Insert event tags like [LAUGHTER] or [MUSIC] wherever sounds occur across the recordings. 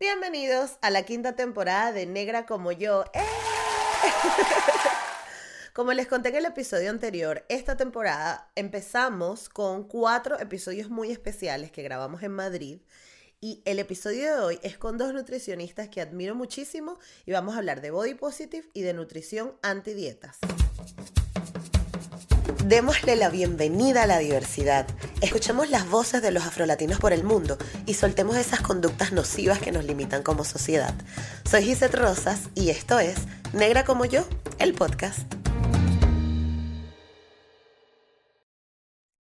Bienvenidos a la quinta temporada de Negra como yo. ¡Eh! [LAUGHS] Como les conté en el episodio anterior, esta temporada empezamos con cuatro episodios muy especiales que grabamos en Madrid. Y el episodio de hoy es con dos nutricionistas que admiro muchísimo y vamos a hablar de body positive y de nutrición antidietas. Démosle la bienvenida a la diversidad. Escuchemos las voces de los afrolatinos por el mundo y soltemos esas conductas nocivas que nos limitan como sociedad. Soy Gisette Rosas y esto es Negra como yo, el podcast.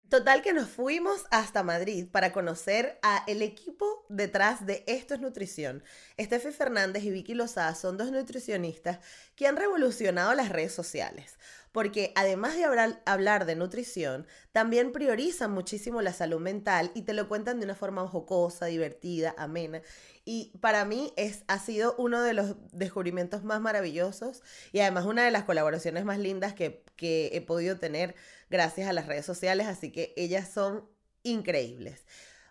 Total que nos fuimos hasta Madrid para conocer a el equipo detrás de Esto es Nutrición. Estefi Fernández y Vicky Lozada son dos nutricionistas que han revolucionado las redes sociales porque además de hablar, de nutrición, también priorizan muchísimo la salud mental y te lo cuentan de una forma jocosa, divertida, amena. Y para mí es, ha sido uno de los descubrimientos más maravillosos y además una de las colaboraciones más lindas que, que he podido tener gracias a las redes sociales, así que ellas son increíbles.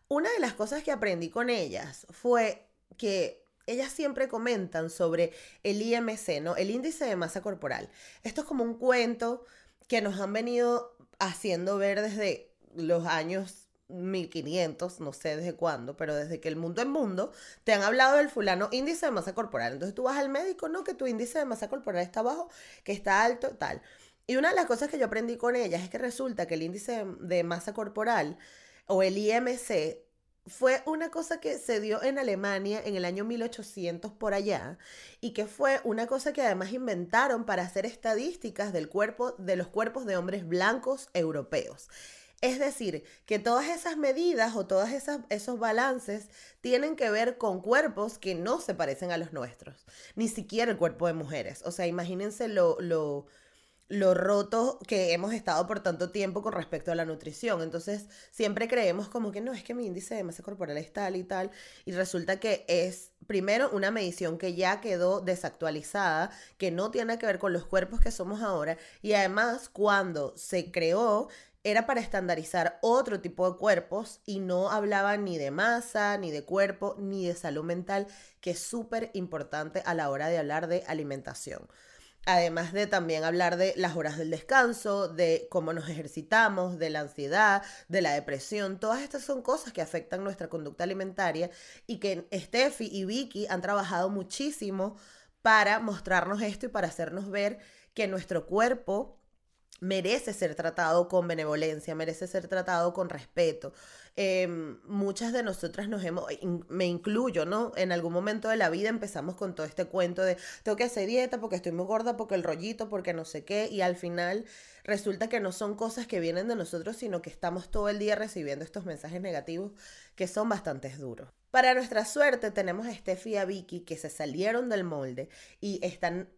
Una de las cosas que aprendí con ellas fue que ellas siempre comentan sobre el IMC, ¿no? El índice de masa corporal. Esto es como un cuento que nos han venido haciendo ver desde los años 1500, no sé desde cuándo, pero desde que el mundo es mundo, te han hablado del fulano índice de masa corporal. Entonces tú vas al médico, no, que tu índice de masa corporal está bajo, que está alto, tal. Y una de las cosas que yo aprendí con ellas es que resulta que el índice de masa corporal o el IMC fue una cosa que se dio en Alemania en el año 1800 por allá y que fue una cosa que además inventaron para hacer estadísticas del cuerpo de los cuerpos de hombres blancos europeos. Es decir, que todas esas medidas o todos esos balances tienen que ver con cuerpos que no se parecen a los nuestros, ni siquiera el cuerpo de mujeres. O sea, imagínense lo, lo lo roto que hemos estado por tanto tiempo con respecto a la nutrición. Entonces, siempre creemos como que no, es que mi índice de masa corporal es tal y tal. Y resulta que es, primero, una medición que ya quedó desactualizada, que no tiene que ver con los cuerpos que somos ahora. Y además, cuando se creó, era para estandarizar otro tipo de cuerpos y no hablaba ni de masa, ni de cuerpo, ni de salud mental, que es súper importante a la hora de hablar de alimentación. Además de también hablar de las horas del descanso, de cómo nos ejercitamos, de la ansiedad, de la depresión, todas estas son cosas que afectan nuestra conducta alimentaria y que Steffi y Vicky han trabajado muchísimo para mostrarnos esto y para hacernos ver que nuestro cuerpo merece ser tratado con benevolencia, merece ser tratado con respeto. Em, muchas de nosotras nos hemos, me incluyo, ¿no? En algún momento de la vida empezamos con todo este cuento de tengo que hacer dieta porque estoy muy gorda, porque el rollito, porque no sé qué, y al final resulta que no son cosas que vienen de nosotros, sino que estamos todo el día recibiendo estos mensajes negativos que son bastante duros. Para nuestra suerte tenemos a Steffi y a Vicky que se salieron del molde y están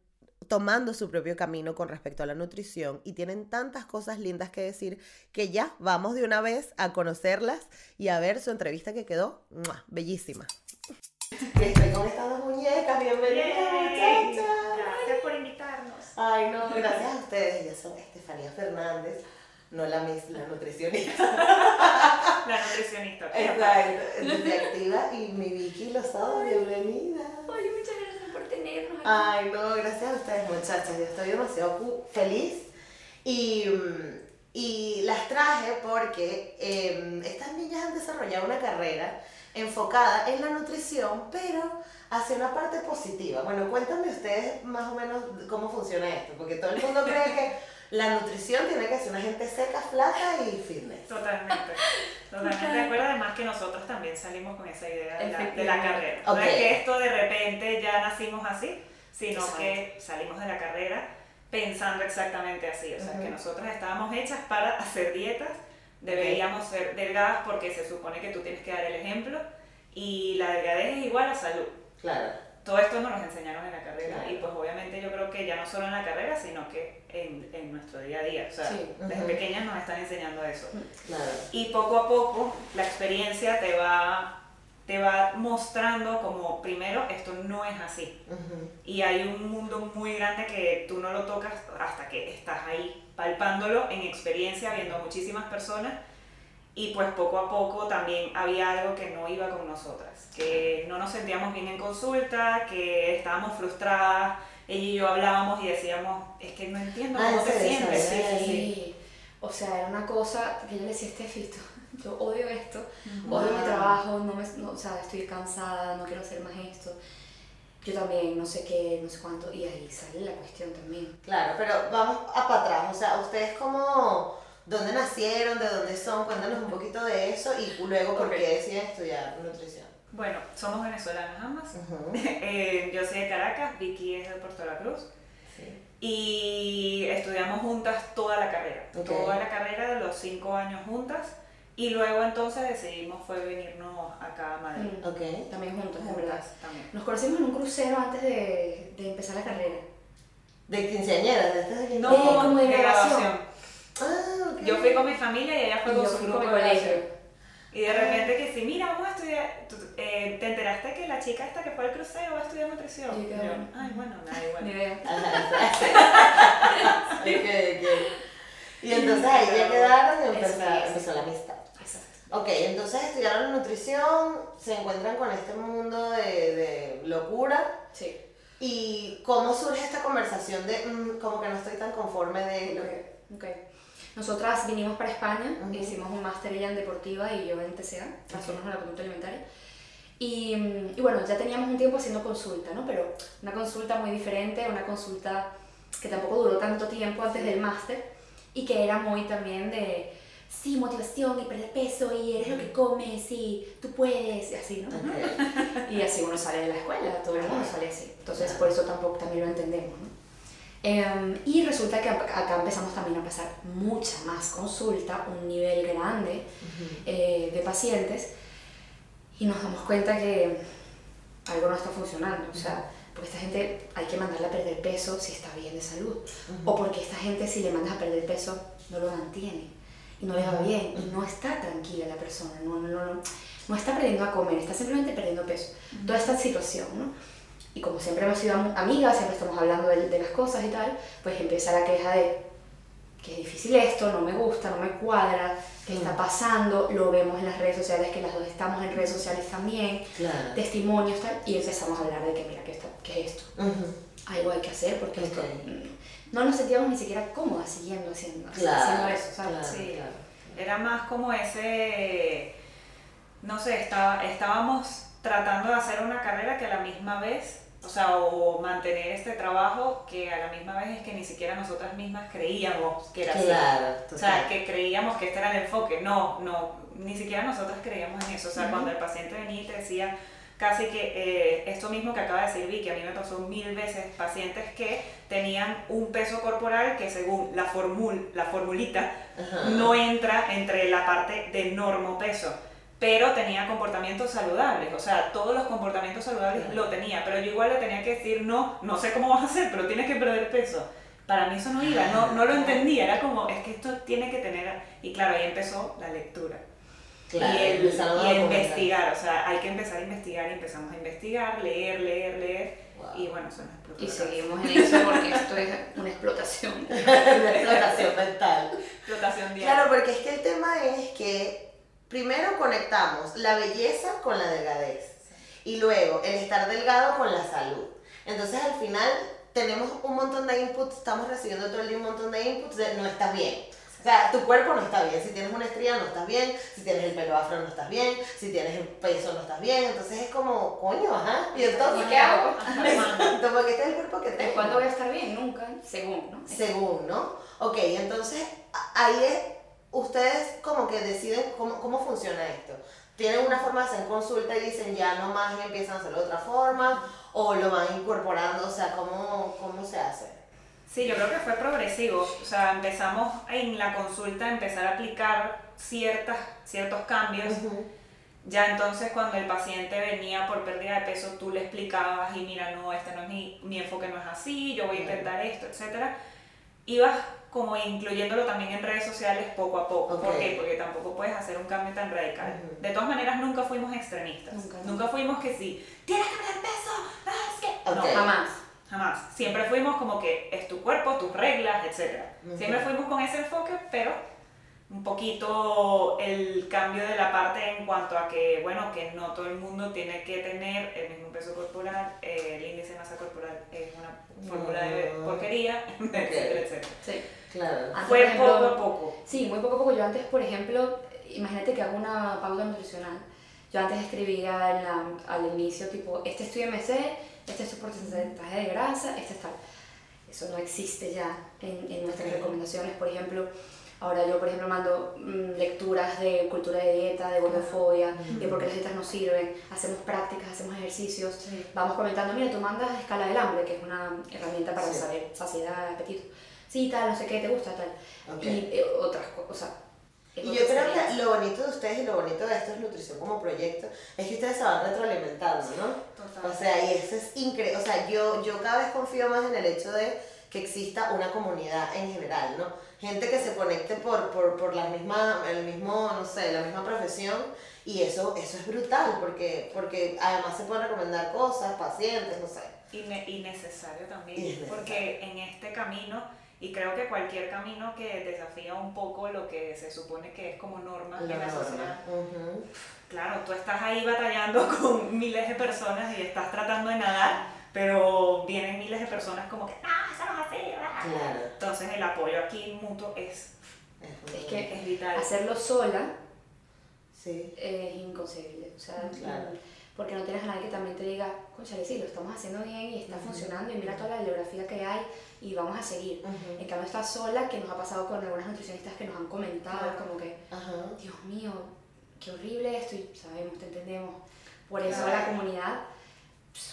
tomando su propio camino con respecto a la nutrición y tienen tantas cosas lindas que decir que ya vamos de una vez a conocerlas y a ver su entrevista que quedó bellísima. Estoy con estas dos muñecas, bienvenidas muchachas. Gracias por invitarnos. Ay, no, gracias a ustedes. Ellas son Estefanía Fernández, no la, mis, la nutricionista. la nutricionista. Exacto, activa y mi Vicky Lozada, bienvenida. Hola, muchas gracias tenernos Ay, no, gracias a ustedes, muchachas. Yo estoy demasiado feliz. Y, y las traje porque em, estas niñas han desarrollado una carrera enfocada en la nutrición, pero hacia una parte positiva. Bueno, cuéntame ustedes más o menos cómo funciona esto, porque todo el mundo cree que la nutrición tiene que ser una gente seca, flaca y fitness. Totalmente. Totalmente de acuerdo. Además que nosotros también salimos con esa idea de la, de la carrera. No es que esto de repente ya nacimos así, sino que salimos de la carrera pensando exactamente así. O sea, que nosotros estábamos hechas para hacer dietas, deberíamos ser delgadas porque se supone que tú tienes que dar el ejemplo y la delgadez es igual a salud. Claro todo esto nos lo enseñaron en la carrera y pues obviamente yo creo que ya no solo en la carrera, sino que en, en nuestro día a día. O sea, desde pequeñas nos están enseñando eso. Claro. Y poco a poco la experiencia te va, te va mostrando como primero esto no es así. Y hay un mundo muy grande que tú no lo tocas hasta que estás ahí palpándolo en experiencia, viendo a muchísimas personas y pues poco a poco también había algo que no iba con nosotras, que no nos sentíamos bien en consulta, que estábamos frustradas, ella y yo hablábamos y decíamos, es que no entiendo ah, cómo te sientes. Sí, sí, O sea, era una cosa que yo le decía a Estefito, [LAUGHS] yo odio esto, odio mi trabajo, no me, no, o sea, estoy cansada, no quiero hacer más esto. Yo también, no sé qué, no sé cuánto, y ahí sale la cuestión también. Claro, pero vamos a para atrás, o sea, ustedes como, ¿dónde nacieron? ¿De dónde son? Cuéntanos un poquito de eso y luego por qué deciden estudiar nutrición. Bueno, somos venezolanas ambas. [LAUGHS] Eh, yo soy de Caracas, Vicky es de Puerto La Cruz. Y estudiamos juntas toda la carrera. Toda la carrera de los cinco años juntas. Y luego entonces decidimos fue venirnos acá a Madrid. Mm, ok, también juntas, verdad. También. Nos conocimos en un crucero antes de, de empezar la carrera. ¿De quinceañera? ¿De No, como de graduación. Ah, okay. Yo fui con mi familia y ella fue con su grupo de colegio. Y de repente que sí, mira, vamos a estudiar, eh, ¿te enteraste que la chica esta que fue al crucero va a estudiar nutrición? Y yo, ay, bueno, nada, igual. Ni idea. [LAUGHS] Y entonces ahí ya quedaron y empezó, empezó la amistad. Exacto. Ok, entonces estudiaron nutrición, se encuentran con este mundo de, de locura. Sí. ¿Y cómo surge esta conversación de mm, como que no estoy tan conforme de lo que... Okay. Nosotras vinimos para España, hicimos un máster ella en deportiva y yo en TCA, trastornos en la conducta alimentaria. Y, y, bueno, ya teníamos un tiempo haciendo consulta, ¿no? Pero una consulta muy diferente, una consulta que tampoco duró tanto tiempo antes del máster y que era muy también de, sí, motivación y perder peso y eres lo que comes y tú puedes y así, ¿no? [LAUGHS] y así uno sale de la escuela, todo el mundo sale así. Entonces por eso tampoco también lo entendemos, ¿no? Em, y resulta que acá empezamos también a pasar mucha más consulta, un nivel grande eh, de pacientes, y nos damos cuenta que algo no está funcionando. O sea, porque esta gente hay que mandarla a perder peso si está bien de salud, o porque esta gente si le mandas a perder peso no lo mantiene y no le va bien y no está tranquila la persona, no, no, no, no está aprendiendo a comer, está simplemente perdiendo peso. Toda esta situación, ¿no? Y como siempre hemos sido amigas, siempre estamos hablando de, de, las cosas y tal, pues empieza la queja de que es difícil esto, no me gusta, no me cuadra, qué está mm. pasando, lo vemos en las redes sociales, que las dos estamos en redes sociales también, testimonios tal, y empezamos a hablar de que mira, ¿qué, está, qué es esto? Algo hay que hacer porque esto, no nos sentíamos ni siquiera cómodas siguiendo haciendo, haciendo eso, ¿sabes? sí, era más como ese, no sé, estaba, estábamos tratando de hacer una carrera que a la misma vez o sea, o mantener este trabajo que a la misma vez es que ni siquiera nosotras mismas creíamos que era claro, así. O sea, que creíamos que este era el enfoque. No, no, ni siquiera nosotras creíamos en eso. O sea, cuando el paciente venía y te decía casi que eh, esto mismo que acaba de decir Vicky, a mí me pasó mil veces pacientes que tenían un peso corporal que según la, formul, la formulita no entra entre la parte de normo peso pero tenía comportamientos saludables, o sea, todos los comportamientos saludables lo tenía, pero yo igual le tenía que decir, no, no sé cómo vas a hacer, pero tienes que perder peso. Para mí eso no iba, no, no lo entendía, era como, es que esto tiene que tener, y claro, ahí empezó la lectura. Claro, y el, y investigar, o sea, hay que empezar a investigar y empezamos a investigar, leer, leer, leer, y bueno, eso nos Y seguimos en eso porque esto es una explotación. [LAUGHS] una explotación mental. Explotación diaria. Claro, porque es que el tema es que primero conectamos la belleza con la delgadez y luego el estar delgado con la salud. Entonces al final tenemos un montón de inputs, estamos recibiendo todo el día un montón de inputs de no estás bien. O sea, tu cuerpo no está bien. Si tienes una estría no estás bien. Si tienes el pelo afro no estás bien. Si tienes el peso no estás bien. Entonces es como, coño, ajá. ¿Y entonces qué hago? [LAUGHS] Entonces, porque este es el cuerpo que tengo. ¿Cuándo voy a estar bien? Nunca. Según, ¿no? Según, ¿no? Ok, entonces ahí es ustedes como que deciden cómo, cómo funciona esto. ¿Tienen una forma de hacer consulta y dicen ya no más y empiezan a hacerlo de otra forma? ¿O lo van incorporando? O sea, ¿cómo, cómo se hace? Sí, yo creo que fue progresivo. O sea, empezamos en la consulta a empezar a aplicar ciertas, ciertos cambios. Ya entonces cuando el paciente venía por pérdida de peso, tú le explicabas y mira, no, este no es mi, mi enfoque no es así, yo voy a intentar esto, etc. Ibas como incluyéndolo también en redes sociales poco a poco. ¿Por qué? Porque tampoco puedes hacer un cambio tan radical. De todas maneras, nunca fuimos extremistas. Nunca, fuimos que sí, tienes que perder peso, es que... No, jamás. Jamás. Siempre fuimos como que es tu cuerpo, tus reglas, etc. Siempre fuimos con ese enfoque, pero un poquito el cambio de la parte en cuanto a que, bueno, que no todo el mundo tiene que tener el mismo peso corporal, eh, el índice de masa corporal es una fórmula de mm. porquería, [LAUGHS] etcétera, etcétera. Sí, claro. Fue poco a poco. Sí, muy poco a poco. Yo antes, por ejemplo, imagínate que hago una pauta nutricional. Yo antes escribía al inicio, tipo, este es tu IMC, este es tu porcentaje de grasa, este es tal. Eso no existe ya en, en nuestras recomendaciones. Por ejemplo, Ahora yo, por ejemplo, mando mm, lecturas de cultura de dieta, de gordofobia, de por qué las dietas no sirven, hacemos prácticas, hacemos ejercicios, vamos comentando, mira, tú mandas escala del hambre, que es una herramienta para saber saciedad, apetito. Sí, tal, no sé qué, te gusta, tal. Y eh, otras cosas. Y yo creo que lo bonito de ustedes y lo bonito de esto es nutrición como proyecto, es que ustedes se van retroalimentando, ¿no? O sea, y eso es increíble. O sea, yo, yo cada vez confío más en el hecho de que exista una comunidad en general, ¿no? gente que se conecte por, por, por la misma, el mismo, no sé, la misma profesión y eso, eso es brutal porque, porque además se pueden recomendar cosas, pacientes, no sé. Y, y necesario también, porque en este camino, y creo que cualquier camino que desafía un poco lo que se supone que es como norma en la sociedad, claro, tú estás ahí batallando [LAUGHS] con miles de personas y estás tratando de nadar, pero vienen miles de personas como que, ah, eso no es así, Claro. Entonces el apoyo aquí mutuo es, es, que es vital. Hacerlo sola sí. es inconcebible. O sea, porque no tienes a nadie que también te diga, conchale, sí, lo estamos haciendo bien y está funcionando y mira toda la bibliografía que hay y vamos a seguir. En cambio estás sola, que nos ha pasado con algunas nutricionistas que nos han comentado, como que, Dios mío, qué horrible esto y sabemos, te entendemos. Por eso la comunidad,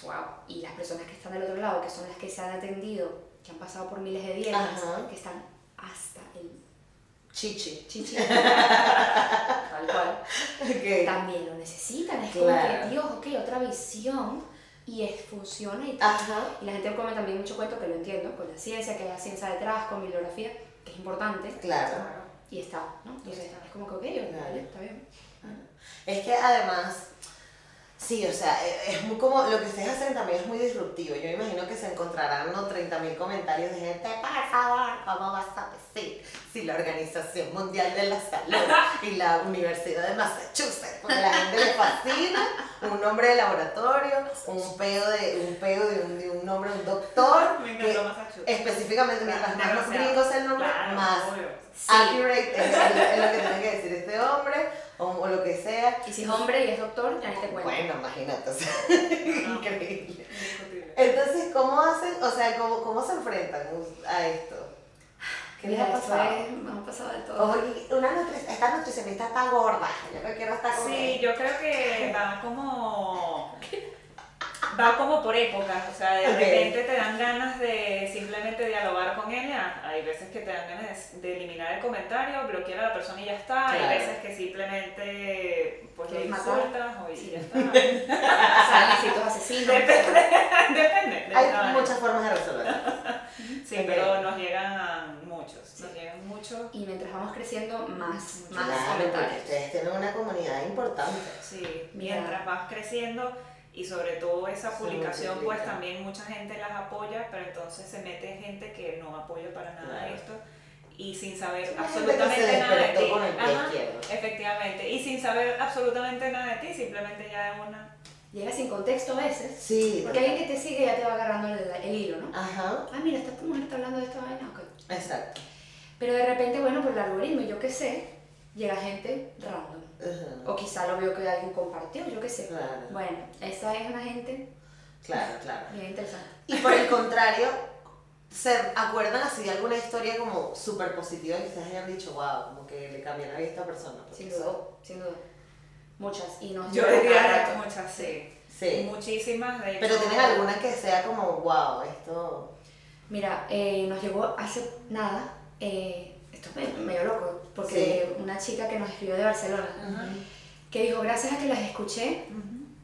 wow, y las personas que están del otro lado, que son las que se han atendido que han pasado por miles de dietas, que están hasta el chichi. Chichi. [LAUGHS] Tal cual. También lo necesitan. Es como que, Dios, ok, otra visión y es, funciona y tal. Y la gente come también mucho cuento, que lo entiendo, con la ciencia, que hay ciencia detrás, con bibliografía, que es importante. Claro. Y está, ¿no? Entonces, es como que, ok, está bien. Es que además Sí, o sea, e, es muy como, lo que ustedes hacen también es muy disruptivo. Yo imagino que se encontrarán ¿no? 30.000 comentarios de gente, por favor, ¿cómo vas a decir si la Organización Mundial de la Salud y la Universidad de Massachusetts, porque la gente le fascina un nombre de laboratorio, un pedo de un, pedo de un, de un nombre de un doctor, [LAUGHS] Me específicamente mientras más los gringos el nombre, más accurate es, es lo que tiene que decir este hombre o, lo que sea. Y si es hombre y es doctor, ya ni te cuento. Bueno, imagínate, o sea, [LAUGHS] increíble. Entonces, ¿cómo hacen, o sea, cómo, cómo se enfrentan a esto? ¿Qué les ha pasado? me ha pasado de todo. una esta nutricionista está gorda, yo creo que no está con Sí, yo creo que va como va como por épocas, o sea, de repente te dan ganas de simplemente dialogar con ella, hay veces que te dan ganas de, eliminar el comentario, bloquear a la persona y ya está, hay veces que simplemente pues lo insultas o y ya está. [LAUGHS] o asesinos. Depende, [LAUGHS] depende. hay muchas formas de resolverlo. [LAUGHS] sí, pero nos llegan muchos, nos llegan muchos. Y mientras vamos creciendo, más, más claro, ustedes tienen una comunidad importante. Sí, mientras vas creciendo y sobre todo esa publicación pues también mucha gente las apoya, pero entonces se mete gente que no apoya para nada esto y sin saber absolutamente nada de ti. efectivamente, y sin saber absolutamente nada de ti, simplemente ya es una... Llega sin contexto a veces. Sí. Porque alguien que te sigue ya te va agarrando el, hilo, ¿no? Ajá. Ah, mira, esta mujer está hablando de esta vaina. Exacto. Pero de repente, bueno, por el algoritmo, yo qué sé, llega gente random. O quizá lo veo que alguien compartió, yo qué sé. Bueno, esa es una gente. Claro, claro. Bien interesante. Y por el contrario, ¿se acuerdan así de alguna historia como súper positiva que ustedes hayan dicho, wow, como que le cambió la vida a esta persona? Sin duda, sin duda. Muchas. Y nos yo diría muchas, sí. Sí. Muchísimas, de Pero ¿tienes alguna que sea como, wow, esto... Mira, eh, nos llegó hace nada, eh, esto es medio loco, porque una chica que nos escribió de Barcelona, que dijo, gracias a que las escuché,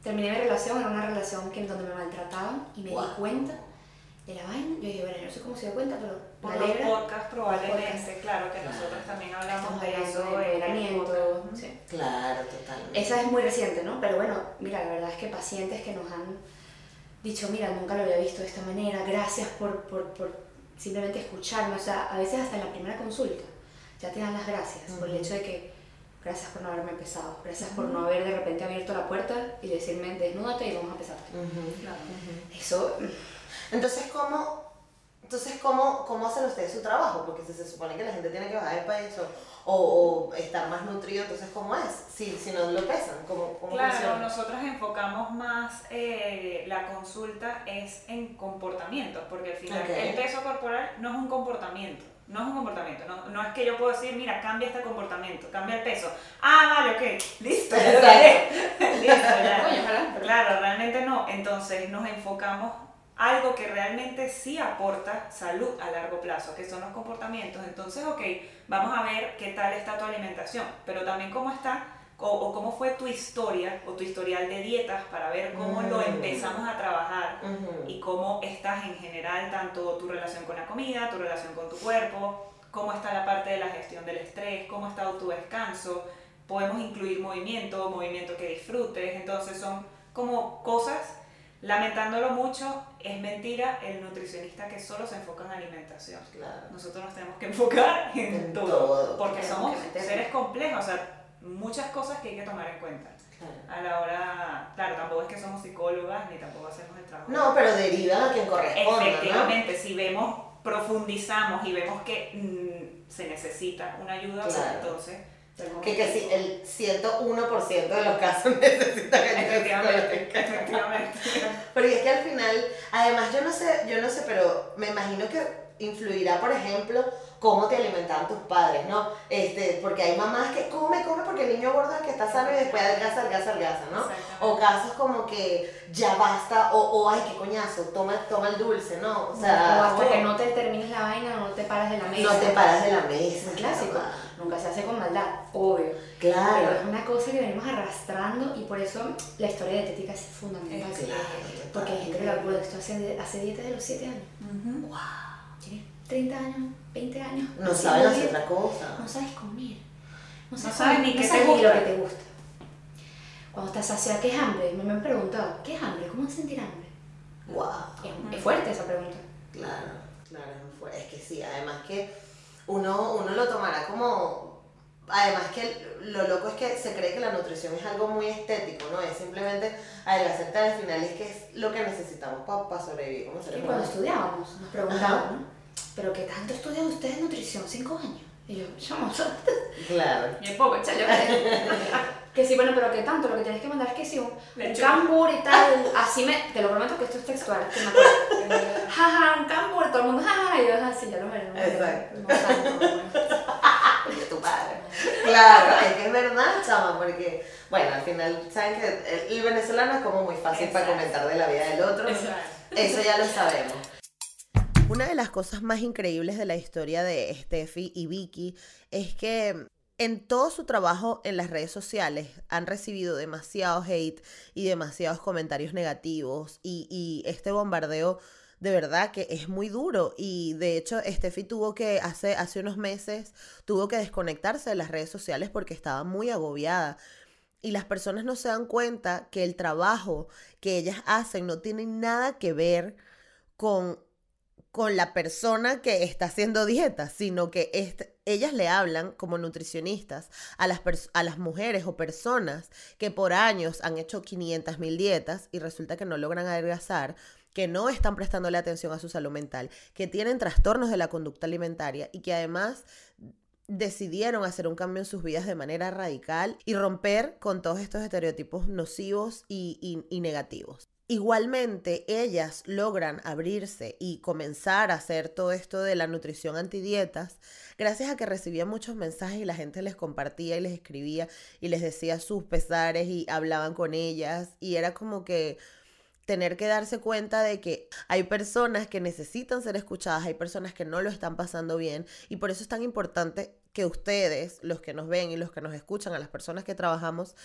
terminé mi relación, era una relación que, en donde me maltrataban y me di cuenta de la vaina. Yo dije, bueno, no sé cómo se dio cuenta, pero por los podcasts probablemente, claro, que nosotros también hablamos de eso, de Sí. Claro, totalmente. Esa es muy reciente, ¿no? Pero bueno, mira, la verdad es que pacientes que nos han dicho, mira, nunca lo había visto de esta manera, gracias por, por, por simplemente escucharme, o sea, a veces hasta en la primera consulta ya te dan las gracias por el hecho de que gracias por no haberme pesado, gracias por no haber de repente abierto la puerta y decirme desnúdate y vamos a pesarte. Eso... Entonces, ¿cómo, entonces ¿cómo, ¿cómo hacen ustedes su trabajo? Porque si se supone que la gente tiene que bajar de peso o, o estar más nutrido, entonces ¿cómo es? Si, si no lo pesan, ¿cómo, cómo Claro, nosotros enfocamos más eh, la consulta es en comportamientos, porque al final el peso corporal no es un comportamiento. No es un comportamiento, no, no, es que yo puedo decir, mira, cambia este comportamiento, cambia el peso. Ah, vale, ok, listo, ya [LAUGHS] listo, ya. Claro, realmente no. Entonces nos enfocamos algo que realmente sí aporta salud a largo plazo, que son los comportamientos. Entonces, ok, vamos a ver qué tal está tu alimentación, pero también cómo está o, cómo fue tu historia o tu historial de dietas para ver cómo lo mm. empezamos a trabajar y cómo estás en general, tanto tu relación con la comida, tu relación con tu cuerpo, cómo está la parte de la gestión del estrés, cómo está tu descanso. Podemos incluir movimiento, movimiento que disfrutes, entonces son como cosas Lamentándolo mucho, es mentira el nutricionista que solo se enfoca en alimentación. Nosotros nos tenemos que enfocar en, todo, porque somos seres complejos, o sea, muchas cosas que hay que tomar en cuenta. A la hora, claro, tampoco es que somos psicólogas ni tampoco hacemos el trabajo. No, pero deriva a quien corresponde. Efectivamente, si vemos, profundizamos y vemos que mm, se necesita una ayuda, pues entonces que, que sí, el 101% de los casos [LAUGHS] necesitan efectivamente, efectivamente. Porque es que al final, además yo no sé, yo no sé, pero me imagino que influirá, por ejemplo, cómo te alimentaban tus padres, ¿no? Este, porque hay mamás que come, come porque el niño gordo es que está sano y después adelgaza, adelgaza, adelgaza, ¿no? O casos como que ya basta, o, o ay, qué coñazo, toma, toma el dulce, ¿no? O sea, o hasta que no te termines la vaina, no te paras de la mesa. No te paras de la mesa. Un clásico. Nunca se hace con maldad, obvio. Claro. Pero es una cosa que venimos arrastrando y por eso la historia dietética es fundamental. Claro, porque hay gente que lo esto hace, hace dieta de los 7 años. ¡Wow! 30 años, 20 años. No sabes hacer otra cosa. No sabes comer. No sabes, ni qué te gusta. lo que te gusta. Cuando estás hacia ¿qué es hambre? Me, han preguntado, ¿qué es hambre? ¿Cómo es sentir hambre? Wow. Es, fuerte esa pregunta. Claro, claro, es fuerte. Es que sí, además que uno, uno lo tomará como... Además que lo loco es que se cree que la nutrición es algo muy estético, ¿no? Es simplemente adelgazarte al final, es que es lo que necesitamos para sobrevivir como seres cuando estudiábamos nos preguntaban, ¿no? ¿Pero qué tanto estudian ustedes nutrición? ¿Cinco años? Y yo, yo no [LAUGHS] Claro. Y es poco, chayo. [LAUGHS] que sí, bueno, pero ¿qué tanto? Lo que tienes que mandar es que sí, un, un cambur y tal. Así me, te lo prometo que esto es textual. Que me acuerdo. [LAUGHS] jaja, un cambur, todo el mundo, jaja, y yo así, ya lo veré. Exacto. No, tu padre. Claro, es que es verdad, chama, porque, bueno, al final, saben que el venezolano es como muy fácil para comentar de la vida del otro. Eso ya lo sabemos. Una de las cosas más increíbles de la historia de Steffi y Vicky es que en todo su trabajo en las redes sociales han recibido demasiado hate y demasiados comentarios negativos y, este bombardeo de verdad que es muy duro. Y de hecho Steffi tuvo que hace, hace unos meses tuvo que desconectarse de las redes sociales porque estaba muy agobiada. Y las personas no se dan cuenta que el trabajo que ellas hacen no tiene nada que ver con con la persona que está haciendo dieta, sino que ellas le hablan como nutricionistas a las, a las mujeres o personas que por años han hecho 500 mil dietas y resulta que no logran adelgazar, que no están prestándole atención a su salud mental, que tienen trastornos de la conducta alimentaria y que además decidieron hacer un cambio en sus vidas de manera radical y romper con todos estos estereotipos nocivos y, y negativos. Igualmente, ellas logran abrirse y comenzar a hacer todo esto de la nutrición antidietas gracias a que recibían muchos mensajes y la gente les compartía y les escribía y les decía sus pesares y hablaban con ellas y era como que tener que darse cuenta de que hay personas que necesitan ser escuchadas, hay personas que no lo están pasando bien y por eso es tan importante que ustedes, los que nos ven y los que nos escuchan, a las personas que trabajamos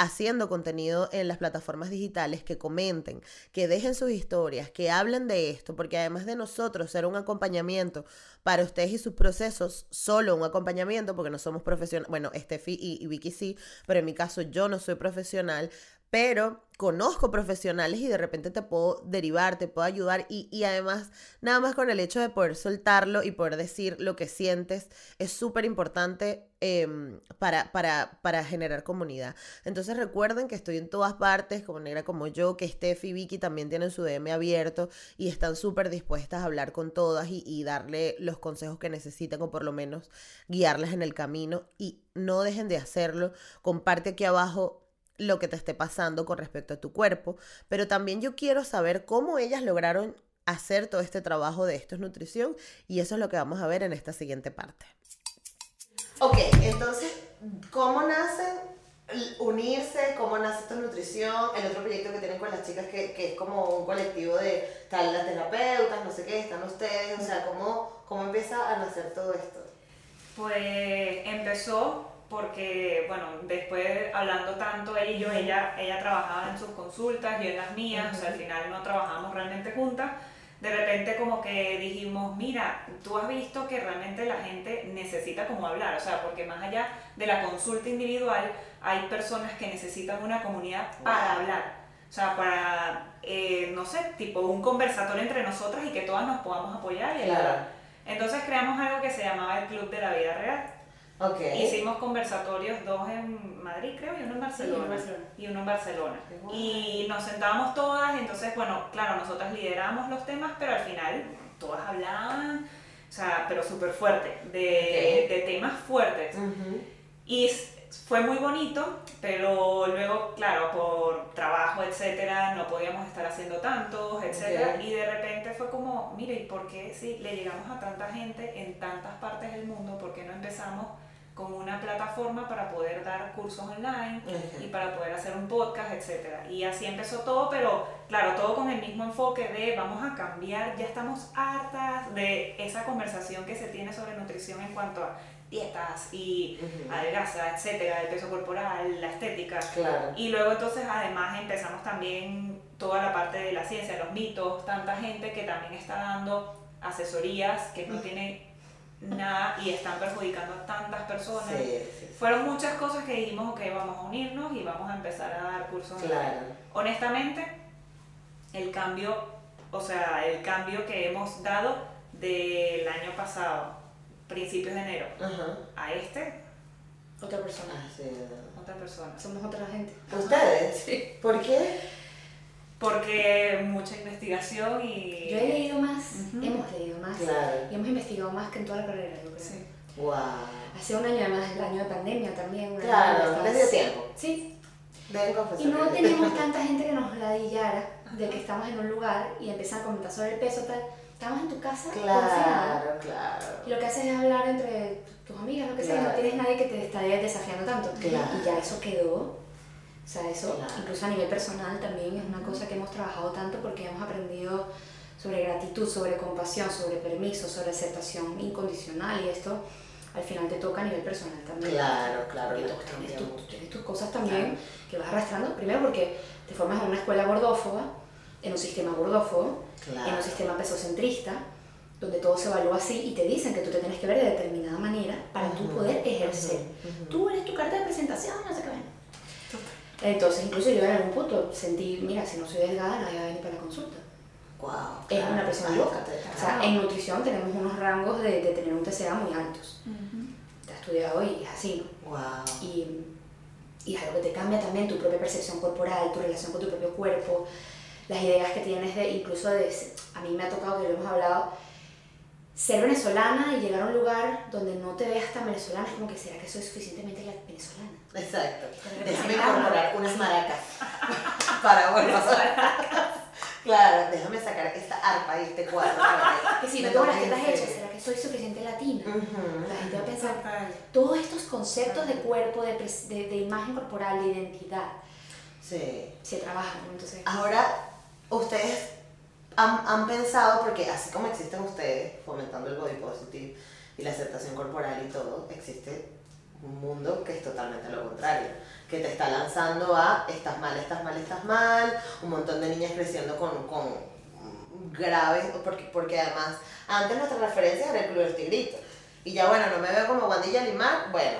haciendo contenido en las plataformas digitales, que comenten, que dejen sus historias, que hablen de esto, porque además de nosotros ser un acompañamiento para ustedes y sus procesos, solo un acompañamiento, porque no somos profesionales, bueno, Steffi y, y Vicky sí, pero en mi caso yo no soy profesional, pero conozco profesionales y de repente te puedo derivar, te puedo ayudar y, además nada más con el hecho de poder soltarlo y poder decir lo que sientes es súper importante em, para, para, para, generar comunidad. Entonces recuerden que estoy en todas partes, como negra como yo, que Steph y Vicky también tienen su DM abierto y están súper dispuestas a hablar con todas y, darle los consejos que necesitan o por lo menos guiarlas en el camino y no dejen de hacerlo. Comparte aquí abajo lo que te esté pasando con respecto a tu cuerpo, pero también yo quiero saber cómo ellas lograron hacer todo este trabajo de esto es nutrición y eso es lo que vamos a ver en esta siguiente parte. Ok, entonces, ¿cómo nacen unirse? ¿Cómo nace esto es nutrición? El otro proyecto que tienen con las chicas que, que es como un colectivo de tal las terapeutas, no sé qué, están ustedes, o sea, ¿cómo, ¿cómo empieza a nacer todo esto? Pues empezó porque, bueno, después hablando tanto ella y yo, ella, ella trabajaba en sus consultas, yo en las mías, o sea, al final no trabajamos realmente juntas, de repente como que dijimos, mira, tú has visto que realmente la gente necesita como hablar, o sea, porque más allá de la consulta individual, hay personas que necesitan una comunidad para hablar. O sea, para, eh, no sé, tipo un conversatorio entre nosotras y que todas nos podamos apoyar y ayudar. Entonces creamos algo que se llamaba el Club de la Vida Real Hicimos conversatorios, dos en Madrid creo y uno en Barcelona. Y uno en Barcelona. Y nos sentábamos todas, entonces, bueno, claro, nosotras lideramos los temas, pero al final todas hablaban, o sea, pero súper fuerte, de, de, temas fuertes. Y fue muy bonito, pero luego, claro, por trabajo, etcétera, no podíamos estar haciendo tantos, etcétera, y de repente fue como, mire, ¿y por qué si le llegamos a tanta gente en tantas partes del mundo, por qué no empezamos como una plataforma para poder dar cursos online y para poder hacer un podcast, etc. Y así empezó todo, pero claro, todo con el mismo enfoque de vamos a cambiar, ya estamos hartas de esa conversación que se tiene sobre nutrición en cuanto a dietas y adelgaza, etcétera, el peso corporal, la estética. Y luego entonces además empezamos también toda la parte de la ciencia, los mitos, tanta gente que también está dando asesorías que no tienen nada y están perjudicando a tantas personas. Fueron muchas cosas que dijimos, ok, vamos a unirnos y vamos a empezar a dar cursos. Honestamente, el cambio, o sea, el cambio que hemos dado del año pasado, principios de enero, a este, otra persona. Ah, otra persona. Somos otra gente. ¿Ustedes? Sí. ¿Por qué? Porque mucha investigación y... Yo he leído más, hemos leído más y hemos investigado más que en toda la carrera, yo creo. Sí. Wow. Hace un año además, el año de pandemia también. Claro, desde tiempo. Sí. Y no teníamos tanta gente que nos ladillara de que estamos en un lugar y empiezan a comentar sobre el peso tal. Estamos en tu casa claro, claro. Y lo que haces es hablar entre tus amigas, lo que sea, no tienes nadie que te esté desafiando tanto. Claro. Y ya eso quedó o sea, eso incluso a nivel personal también es una cosa que hemos trabajado tanto porque hemos aprendido sobre gratitud, sobre compasión, sobre permiso, sobre aceptación incondicional y esto al final te toca a nivel personal también. Claro, claro. Porque tú tienes, tus cosas también que vas arrastrando, primero porque te formas en una escuela gordófoba, en un sistema gordófobo, en un sistema pesocentrista, donde todo se evalúa así y te dicen que tú te tienes que ver de determinada manera para tú poder ejercer. Tú eres tu carta de presentación, no sé qué. Entonces, incluso yo en algún punto sentí, mira, si no soy delgada, nadie va a venir para la consulta. Wow, es una persona loca. O sea, en nutrición tenemos unos rangos de, de tener un TCA muy altos. Te has estudiado y es así. Wow. Y, y es algo que te cambia también tu propia percepción corporal, tu relación con tu propio cuerpo, las ideas que tienes de, incluso de, a mí me ha tocado que lo hemos hablado, ser venezolana y llegar a un lugar donde no te veas tan venezolana es como que será que soy suficientemente venezolana. Exacto. Déjame incorporar unas maracas [LAUGHS] para bueno. Claro, déjame sacar esta arpa y este cuadro. que si no tengo las tetas hechas, ¿será que soy suficiente latina? La gente va a pensar, todos estos conceptos de cuerpo, de, de, de, imagen corporal, de identidad, sí. se trabajan. Entonces, Ahora, ustedes han, han, pensado, porque así como existen ustedes fomentando el body positive y la aceptación corporal y todo, existe un mundo que es totalmente lo contrario, que te está lanzando a estás mal, estás mal, estás mal, un montón de niñas creciendo con, con graves, porque, porque además antes nuestra referencia era el Club del Tigrito. Y ya bueno, no me veo como Guandilla Limar, bueno,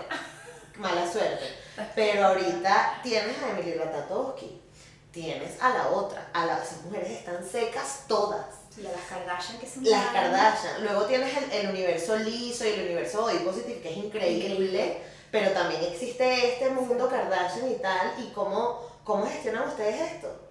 mala suerte. [LAUGHS] Pero ahorita tienes a Emily Ratatowski, tienes a la otra, a las esas mujeres están secas todas. Y a las Kardashian que son Las Kardashian. Luego tienes el, el, universo liso y el universo body positive, que es increíble, pero también existe este mundo Kardashian y tal, y cómo, cómo gestionan ustedes esto.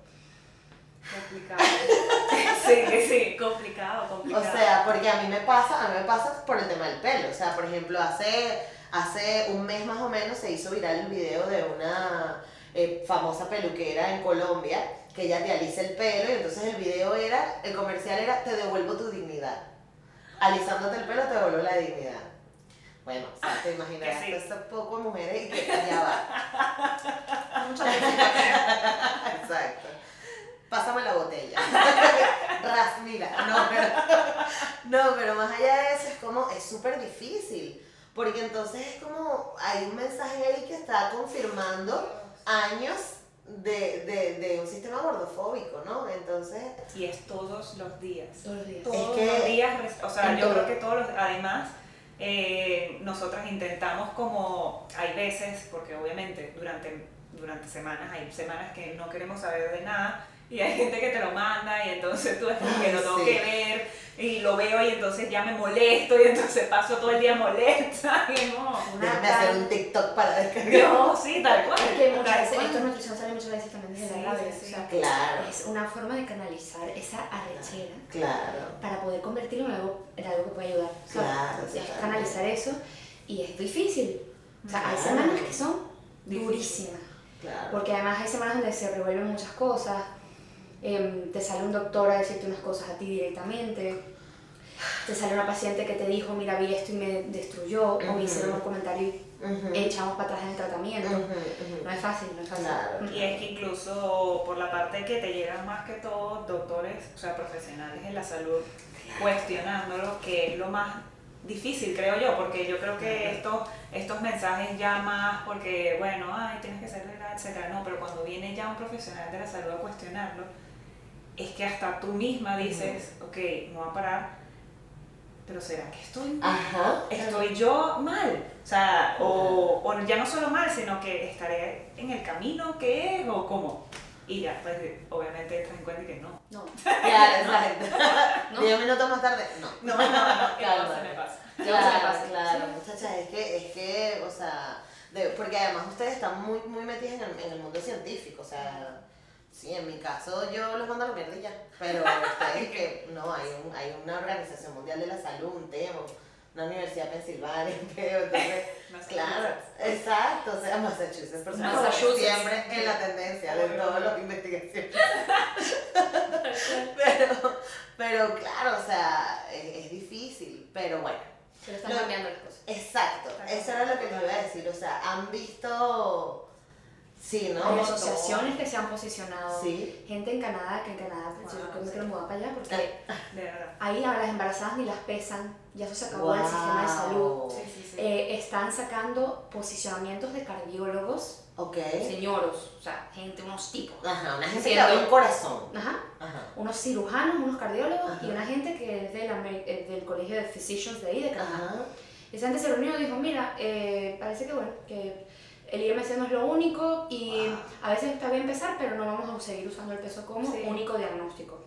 Complicado. [LAUGHS] sí, sí, complicado, complicado. O sea, porque a mí me pasa, a mí me pasa por el tema del pelo. O sea, por ejemplo, hace, hace un mes más o menos se hizo viral el video de una eh, famosa peluquera en Colombia que ella te alisa el pelo y entonces el video era, el comercial era te devuelvo tu dignidad. Alisándote el pelo te devuelvo la dignidad. Bueno, o sea, te imaginas, sí. estas pocas mujeres y que allá va. [LAUGHS] Muchas Exacto pásame la botella. [LAUGHS] Ras, mira, no pero, no, pero más allá de eso es como, es súper difícil, porque entonces es como, hay un mensaje ahí que está confirmando años de, de, de un sistema gordofóbico, ¿no? Entonces... Y es todos los días. Todos los días. Todos los días, o sea, yo creo que todos los, además... Eh, nosotras intentamos como, hay veces, porque obviamente durante, durante semanas, hay semanas que no queremos saber de nada, y hay gente que te lo manda y entonces tú es como que lo tengo que ver y lo veo y entonces ya me molesto y entonces paso todo el día molesta [LAUGHS] y no, Déjame hacer un TikTok para descargar. No, sí, tal cual. Es que muchas veces, esto nutrición sale muchas veces también desde la rabia. o sea, claro. Es una forma de canalizar esa arrechera claro. para poder convertirlo en algo, en algo que pueda ayudar. Claro, es canalizar eso y es difícil. O sea, hay semanas que son durísimas. Claro. Porque además hay semanas donde se revuelven muchas cosas Em, te sale un doctor a decirte unas cosas a ti directamente, te sale una paciente que te dijo, mira, vi esto y me destruyó, o me hicieron un comentario y echamos para atrás en el tratamiento. No es fácil, no es fácil. Y es que incluso por la parte que te llegan más que todo doctores, o sea, profesionales en la salud, cuestionándolo, que es lo más difícil, creo yo, porque yo creo que estos, estos mensajes ya más, porque, bueno, ay, tienes que ser legal, etcétera, no, pero cuando viene ya un profesional de la salud a cuestionarlo, es que hasta tú misma dices, ok, no va a parar, pero ¿será que estoy mal? ¿Estoy yo mal? O sea, o, o, ya no solo mal, sino que estaré en el camino que es o cómo. Y ya, pues obviamente entras en cuenta que no. No. Claro, exacto. [LAUGHS] ¿No? Diez minutos más tarde, no. No, no, no, claro. no se me pasa. Claro, se me pasa. claro, muchachas, es que, es que, o sea, de, porque además ustedes están muy, muy metidas en el, en el mundo científico, o sea, Sí, en mi caso yo los mando a la mierda y ya. Pero ustedes que no, hay, un, hay una organización mundial de la salud, un tema, una universidad de Pensilvania, [LAUGHS] pero entonces, claro, exacto, o sea, Massachusetts, por supuesto, siempre en la tendencia de todas las investigaciones. [LAUGHS] pero, pero claro, o sea, es, es difícil, pero bueno. Pero están cambiando las cosas. Exacto, eso era lo que les iba a decir, o sea, han visto Sí, ¿no? Hay asociaciones que se han posicionado. Gente en Canadá, que en Canadá, pues, yo creo que lo mueva para allá porque [LAUGHS] ahí a las embarazadas ni las pesan, ya eso se acabó en el sistema de salud. Eh, están sacando posicionamientos de cardiólogos. Okay. Señoros, o sea, gente, unos tipos. Ajá, una gente que un corazón. Ajá. Unos cirujanos, unos cardiólogos y una gente que es del, eh, del colegio de physicians de ahí, de Canadá. Esa gente se reunió y dijo, mira, eh, parece que bueno, que el IMC no es lo único y a veces está bien empezar, pero no vamos a seguir usando el peso como único diagnóstico.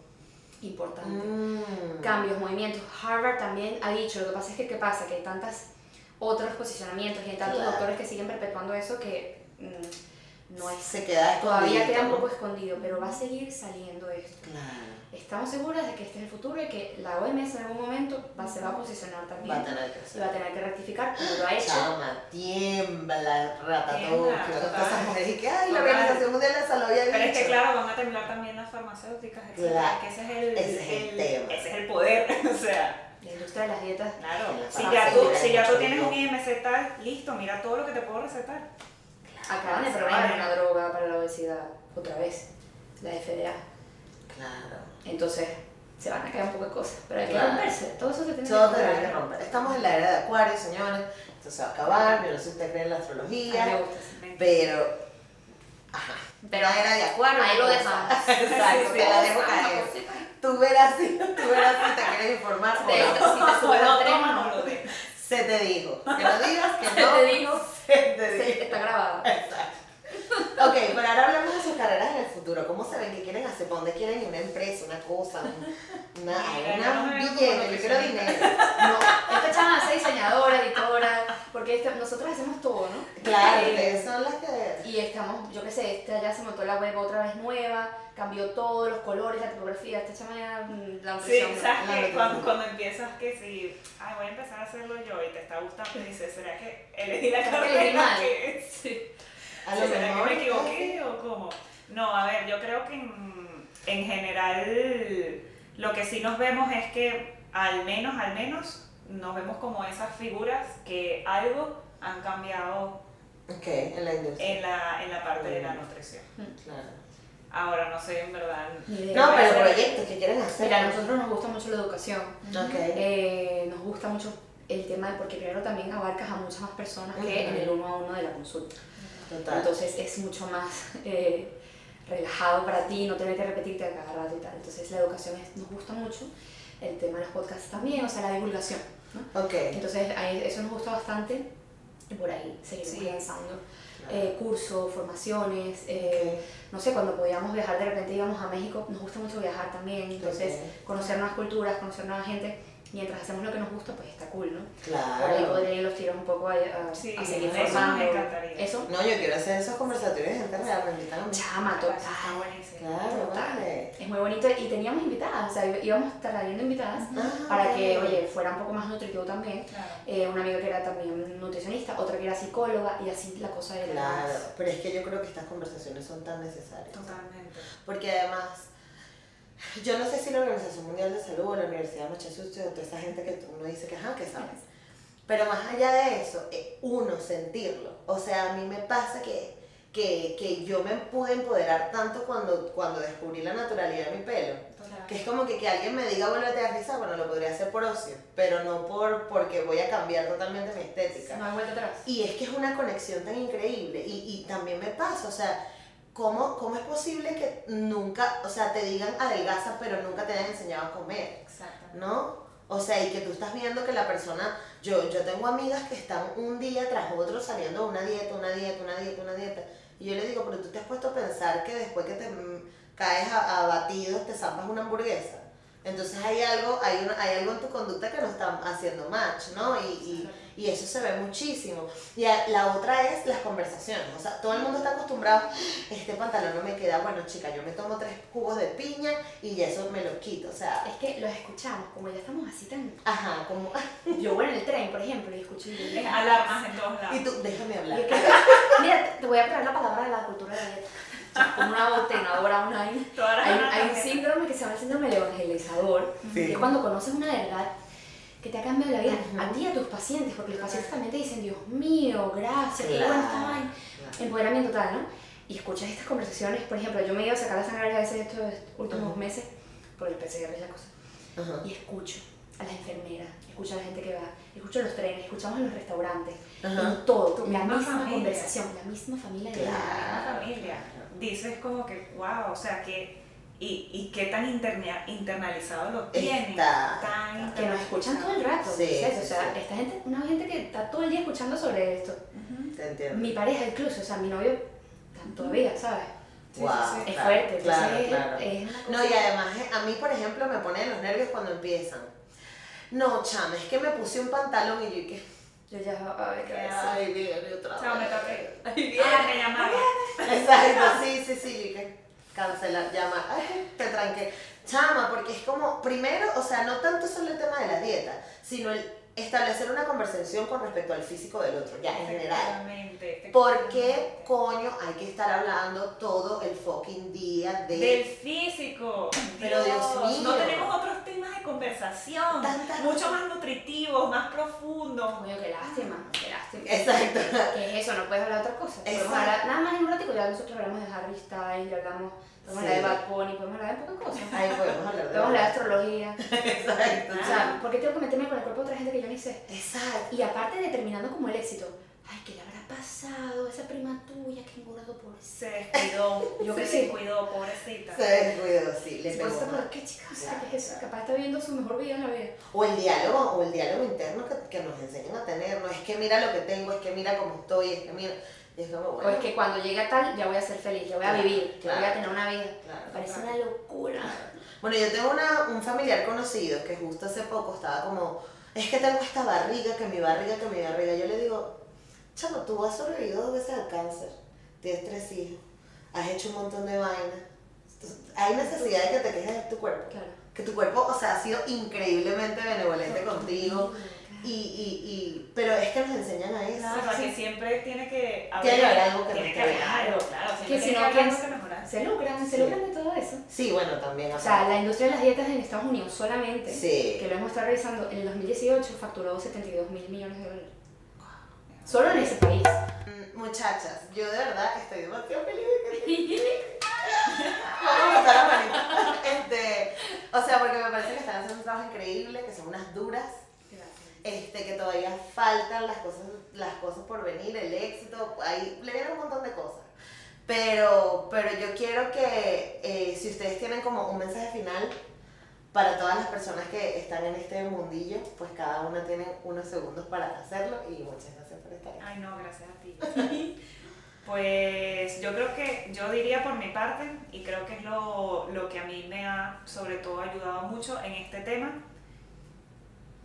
Importante. Mm. Cambios, movimientos. Harvard también ha dicho, lo que pasa es que, ¿qué pasa? Que hay tantos otros posicionamientos y hay tantos doctores que siguen perpetuando eso que mm, no es... Se queda Todavía queda un poco escondido, pero va a seguir saliendo esto. Claro estamos seguras de que este es el futuro y que la OMS en algún momento va, se va a posicionar también. Va a tener que Y va a tener que rectificar, como lo ha [GASPS] hecho. Chama, tiembla, ratatouille, todas esas mujeres. Y que, ay, la Organización Mundial de la Salud Pero es que, claro, van a temblar también las farmacéuticas, etc. Claro. Que ese es el, ese es el, tema. Ese es el poder, [LAUGHS] o sea. La industria de las dietas. Claro. Si ya, tú, si ya tú tienes un IMC tal, listo, mira todo lo que te puedo recetar. Acaban de probar una droga para la obesidad, otra vez, la FDA. Claro. Entonces, se van a caer un poco de cosas, pero hay que romperse, todo eso se tiene todo que, que romper. Estamos en la era de Acuario, señores, esto se va a acabar, yo no sé si usted cree en la astrología, me gusta, pero... Ajá. Pero la era de Acuario, ahí lo dejamos. [LAUGHS] Exacto, te la dejo caer. Tú verás si, tú verás si te quieres informar o no. Si te [LAUGHS] tren, no lo Se te dijo. Que lo digas, que no. [LAUGHS] Se te dijo. [LAUGHS] Se te dijo. está grabado. Exacto. [LAUGHS] Ok, pero ahora hablamos de sus carreras en el futuro. ¿Cómo se ven? ¿Qué quieren hacer? ¿Para dónde quieren ir? ¿Una empresa? ¿Una cosa? Una, una, una billete? Yo quiero dinero. [LAUGHS] No. Esta chama es diseñadora, editora, porque este, nosotros hacemos todo, ¿no? Claro, eh, ustedes son las que... Y estamos, yo qué sé, esta ya se montó la web otra vez nueva, cambió todos los colores, la tipografía, esta chama ya mm, la. Sí, ¿sabes que cuando, cuando empiezas que si, ay, voy a empezar a hacerlo yo y te está gustando, y dices, ¿será que elegí la carrera que Sí. ¿A lo ¿Será que me equivoqué o cómo? No, a ver, yo creo que en, en, general lo que sí nos vemos es que al menos, al menos, nos vemos como esas figuras que algo han cambiado okay, en, la industria. En, la, en la parte de la nutrición. Mm, claro. Ahora no sé, en verdad. No, pero proyectos que quieren hacer. Mira, a nosotros nos gusta mucho la educación. Okay. Eh, nos gusta mucho el tema de, porque primero también abarcas a muchas más personas que en el uno a uno de la consulta. Entonces es mucho más [LAUGHS] eh, relajado para ti, no tener que repetirte a cada rato y tal. Entonces la educación nos gusta mucho, el tema de los podcasts también, o sea, la divulgación. ¿no? Okay. Entonces eso nos gusta bastante y por ahí seguimos sí. lanzando. Eh, cursos, formaciones, eh, no sé, cuando podíamos viajar de repente íbamos a México, nos gusta mucho viajar también, entonces conocer nuevas culturas, conocer nueva gente mientras hacemos lo que nos gusta, pues está cool, ¿no? Claro. Ahí podría ir los tiros un poco a, a, sí, a seguir eso formando. Me encantaría. ¿Eso? No, yo quiero hacer esos conversatorios gente real, me mí. Chama, total. Está buenísimo. Claro, vale. Es muy bonito y teníamos invitadas, o sea, íbamos trayendo invitadas ah, para que, oye, fuera un poco más nutritivo también. Claro. Eh, una amiga que era también nutricionista, otra que era psicóloga y así la cosa era Claro, pero es que yo creo que estas conversaciones son tan necesarias. Totalmente. Porque además yo no sé si la Organización Mundial de Salud o la Universidad de Massachusetts o toda esa gente que uno dice que, ajá, que sabes. Pero más allá de eso, eh, uno sentirlo. O sea, a mí me pasa que, que, que yo me pude empoderar tanto cuando, cuando descubrí la naturalidad de mi pelo. Que es como que, que alguien me diga, vuelve a rizar, bueno, lo podría hacer por ocio, pero no por porque voy a cambiar totalmente mi estética. No hay vuelta atrás. Y es que es una conexión tan increíble. Y, y también me pasa, o sea, ¿Cómo, ¿Cómo es posible que nunca, o sea, te digan adelgaza, pero nunca te hayan enseñado a comer? Exacto. ¿No? O sea, y que tú estás viendo que la persona, yo, yo tengo amigas que están un día tras otro saliendo de una dieta, una dieta, una dieta, una dieta. Y yo le digo, pero tú te has puesto a pensar que después que te caes abatido te zampas una hamburguesa. Entonces hay algo, hay, una, hay algo en tu conducta que no está haciendo match, ¿no? Y, y, y eso se ve muchísimo. Y la otra es las conversaciones. O sea, todo el mundo está acostumbrado, este pantalón no me queda, bueno chica, yo me tomo tres cubos de piña y eso me lo quito. O sea, es que los escuchamos, como ya estamos así tan... Ajá, como... yo voy en el tren, por ejemplo, y escucho... Es alarmas en todos lados. Y tú, déjame hablar. [LAUGHS] Mira, te voy a traer la palabra de la cultura de la dieta como una botenadora una hay, hay, un síndrome que se llama el síndrome del evangelizador, que es cuando conoces una verdad que te ha cambiado la vida a ti y a tus pacientes, porque los pacientes también te dicen, Dios mío, gracias, qué bueno está Empoderamiento total, ¿no? Y escuchas estas conversaciones, por ejemplo, yo me he ido a sacar la sangre a veces estos últimos meses, por el PCR y la cosa, y escucho a las enfermeras, escucho a la gente que va, escucho a los trenes, escuchamos en los restaurantes, en todo, la misma, conversación, la misma familia. La misma familia. Dices como que, wow, o sea, que y, y qué tan interna, internalizado lo tienen. tan que nos escuchan todo el rato. Sí, o sea, esta gente, una gente que está todo el día escuchando sobre esto. Te entiendo. Mi pareja incluso, o sea, mi novio todavía, ¿sabes? Wow, es fuerte, claro, claro. no, y además a mí, por ejemplo, me ponen los nervios cuando empiezan. No, chame, es que me puse un pantalón y yo que yo ya, ay, qué Ay, otra vez. Chao, me toqué. Ah, me llamaron. [LAUGHS] Exacto, sí, sí, sí, yo que cancelar, llamar, ay, te tranqué. Chama, porque es como, primero, o sea, no tanto solo el tema de la dieta, sino el establecer una conversación con respecto al físico del otro, ya en general. ¿Por qué coño hay que estar hablando todo el fucking día de... del físico? Pero Dios, mío. No tenemos otros temas de conversación, mucho más nutritivos, más profundos. Coño, qué lástima, qué lástima. Exacto. ¿Qué es eso? No puedes hablar de otra cosa. nada más en un ratito ya nosotros hablamos de Harry Styles, ya hablamos Podemos hablar de Bad Bunny, podemos hablar de pocas cosas. Ahí podemos hablar Vemos la astrología. [LAUGHS] Exacto. O sea, ¿por qué tengo que meterme con el cuerpo de otra gente que yo ni sé? Exacto. Y aparte determinando como el éxito, ay, ¿qué le habrá pasado a esa prima tuya que engordó por eso? Se descuidó, [LAUGHS] Yo se que sí. descuidó, pobrecita. Se descuidó, sí, le Se pegó. ¿Por qué, chicas? O sea, ¿qué es eso? Capaz está viviendo su mejor vida en la vida. O el diálogo, o el diálogo interno que, que nos enseñan a tener. No es que mira lo que tengo, es que mira cómo estoy, es que mira. Y es como, O bueno. es que cuando llegue a tal, ya voy a ser feliz, ya voy a Claro, vivir, ya claro. voy a tener una vida. Claro, Me parece una locura. Bueno, yo tengo una, un familiar conocido que justo hace poco estaba como, es que tengo esta barriga, que mi barriga, que mi barriga. Yo le digo, chamo, tú has sobrevivido dos veces al cáncer, tienes tres hijos, has hecho un montón de vainas. Hay necesidad de que te quejes de tu cuerpo. Que tu cuerpo, o sea, ha sido increíblemente benevolente contigo. Y, y, y, pero es que nos enseñan a eso. Claro, que siempre tiene que Tiene que haber algo que tiene esté que haber bien. algo, claro. Siempre Que si tiene no, que haber ¿quién algo. Se lucran, se lucran de todo eso. Sí, bueno, también. O sea, la industria de las dietas en Estados Unidos solamente, Sí. que lo hemos estado revisando, en el 2018 facturó 72 mil millones de dólares. Solo en ese país. Mm, Muchachas, yo de verdad estoy demasiado feliz de que [LAUGHS] Vamos a botar la manita. Este, o sea, porque me parece que están haciendo un trabajo increíble, que son unas duras, este, que todavía faltan las cosas, las cosas por venir, el éxito, ahí le vienen un montón de cosas. Pero, pero yo quiero que eh, si ustedes tienen como un mensaje final para todas las personas que están en este mundillo, pues cada una tiene unos segundos para hacerlo y muchas gracias por estar aquí. Ay, no, gracias a ti. [LAUGHS] Pues yo creo que, yo diría por mi parte, y creo que es lo, lo que a mí me ha sobre todo ayudado mucho en este tema,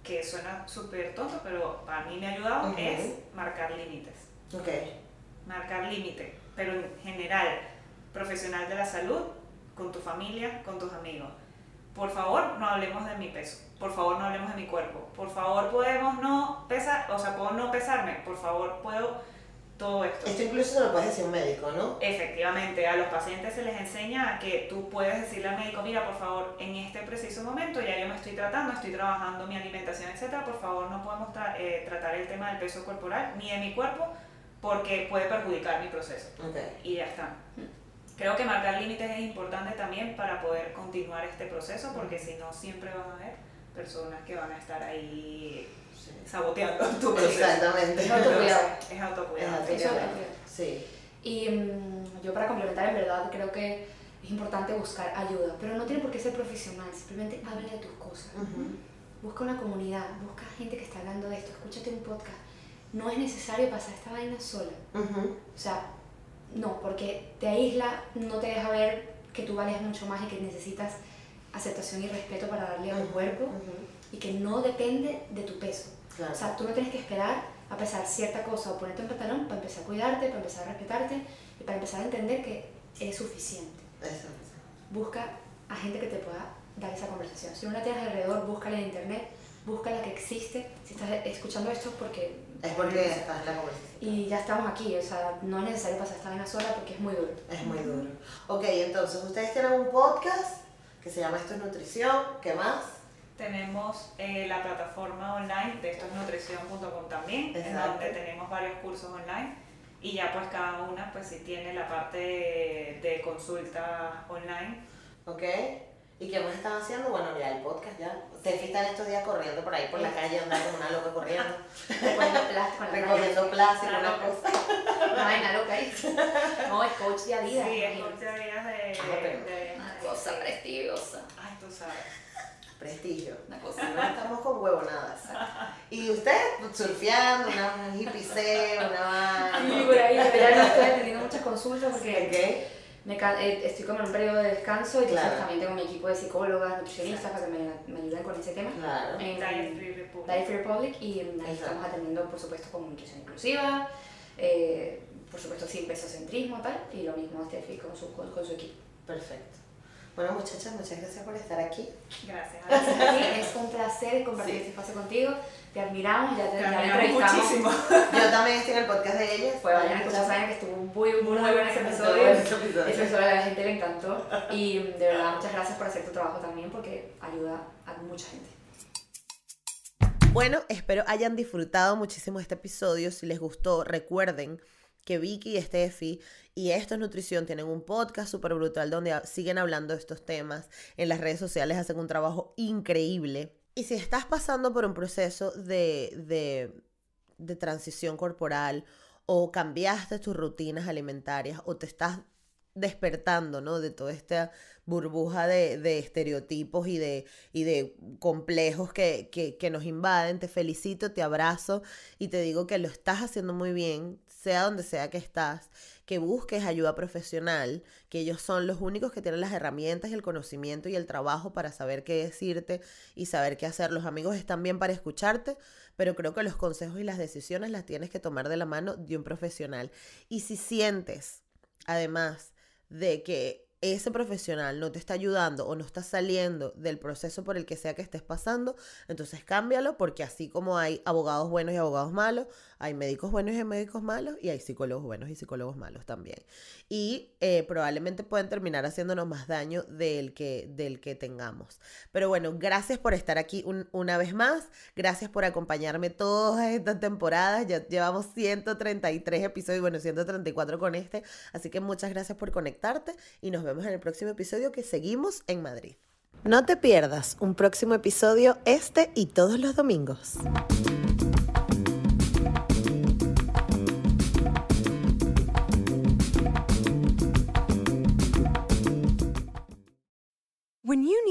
que suena súper tonto, pero para mí me ha ayudado, es marcar límites. Ok. Marcar límites, pero en general, profesional de la salud, con tu familia, con tus amigos. Por favor, no hablemos de mi peso. Por favor, no hablemos de mi cuerpo. Por favor, podemos no pesar, o sea, puedo no pesarme. Por favor, puedo todo esto. Esto incluso se lo puedes decir a un médico, ¿no? Efectivamente, a los pacientes se les enseña que tú puedes decirle al médico, mira, por favor, en este preciso momento ya yo me estoy tratando, estoy trabajando mi alimentación, etcétera, por favor no podemos tra- eh, tratar el tema del peso corporal ni de mi cuerpo porque puede perjudicar mi proceso. Ok. Y ya está. Creo que marcar límites es importante también para poder continuar este proceso porque si no siempre van a haber personas que van a estar ahí saboteando tu proceso. Exactamente. Es autocuidado. [LAUGHS] Es autocuidado. Es Eso es autocuidado. Sí. Y mm, yo para complementar, en verdad, creo que es importante buscar ayuda, pero no tiene por qué ser profesional, simplemente habla de tus cosas. Busca una comunidad, busca gente que está hablando de esto, escúchate un podcast. No es necesario pasar esta vaina sola. O sea, no, porque te aísla, no te deja ver que tú vales mucho más y que necesitas aceptación y respeto para darle a tu cuerpo y que no depende de tu peso. Claro. O sea, tú no tienes que esperar a pesar cierta cosa o ponerte un pantalón para empezar a cuidarte, para empezar a respetarte y para empezar a entender que es suficiente. Eso. Busca a gente que te pueda dar esa conversación. Si no la tienes alrededor, búscala en internet, búscala que existe. Si estás escuchando esto es porque... Es porque estás en la conversación. Y ya estamos aquí, o sea, no es necesario pasar esta vaina sola porque es muy duro. Es muy duro. Ok, entonces ustedes tienen un podcast que se llama Esto es Nutrición. ¿Qué más? Tenemos eh, la plataforma online de esto es nutrición.com también, en donde tenemos varios cursos online y ya pues cada una pues sí tiene la parte de, de consulta online. ¿Ok? ¿Y qué más están haciendo? Bueno, ya el podcast ya. Steffi está en estos días corriendo por ahí por la calle, andando como una loca corriendo. [LAUGHS] Recogiendo plástico Una cosa. Una vaina loca ahí. [LAUGHS] No, es coach de vida. Sí, es coach de días de, Ah, pero- de- cosa prestigiosa. Ay, tú sabes. Prestigio. Una cosa. No estamos con huevonadas. Y usted surfeando, una un hippie una Sí, por ahí, pero ya no estoy atendiendo muchas consultas porque ¿Qué? me eh, estoy como en un periodo de descanso y entonces también tengo mi equipo de psicólogas, nutricionistas para que me, me ayuden con ese tema. Claro. En Diet Free Republic. Diet Free Republic y ahí Exacto. estamos atendiendo, por supuesto, con nutrición inclusiva, eh, por supuesto, sin pesocentrismo tal, y lo mismo Steffi con su, con, con su equipo. Perfecto. Bueno, muchachas, muchas gracias por estar aquí. Gracias. Gracias a ti, es un placer compartir Sí. este espacio contigo, te admiramos, ya te, admiramos muchísimo. Yo también estoy en el podcast de ellas. Pues vayan a escuchar que estuvo muy, muy, muy bueno ese Estuvo episodio. bueno ese episodio. Ese episodio a la [LAUGHS] gente le encantó. Y de verdad, muchas gracias por hacer tu trabajo también porque ayuda a mucha gente. Bueno, espero hayan disfrutado muchísimo este episodio. Si les gustó, recuerden que Vicky y Steffi y Esto es Nutrición tienen un podcast súper brutal donde siguen hablando de estos temas. En las redes sociales hacen un trabajo increíble. Y si estás pasando por un proceso de, de, de transición corporal o cambiaste tus rutinas alimentarias o te estás despertando, ¿no? De toda esta burbuja de, estereotipos y de, complejos que, que, nos invaden. Te felicito, te abrazo y te digo que lo estás haciendo muy bien, sea donde sea que estás, que busques ayuda profesional, que ellos son los únicos que tienen las herramientas el conocimiento y el trabajo para saber qué decirte y saber qué hacer. Los amigos están bien para escucharte, pero creo que los consejos y las decisiones las tienes que tomar de la mano de un profesional. Y si sientes, además, de que ese profesional no te está ayudando o no está saliendo del proceso por el que sea que estés pasando, entonces cámbialo porque así como hay abogados buenos y abogados malos, hay médicos buenos y médicos malos y hay psicólogos buenos y psicólogos malos también. Y eh, probablemente pueden terminar haciéndonos más daño del que, del que tengamos. Pero bueno, gracias por estar aquí una vez más. Gracias por acompañarme todas estas temporadas. Ya llevamos 133 episodios, bueno, 134 con este. Así que muchas gracias por conectarte y nos vemos en el próximo episodio que seguimos en Madrid. No te pierdas un próximo episodio este y todos los domingos.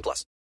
18 plus.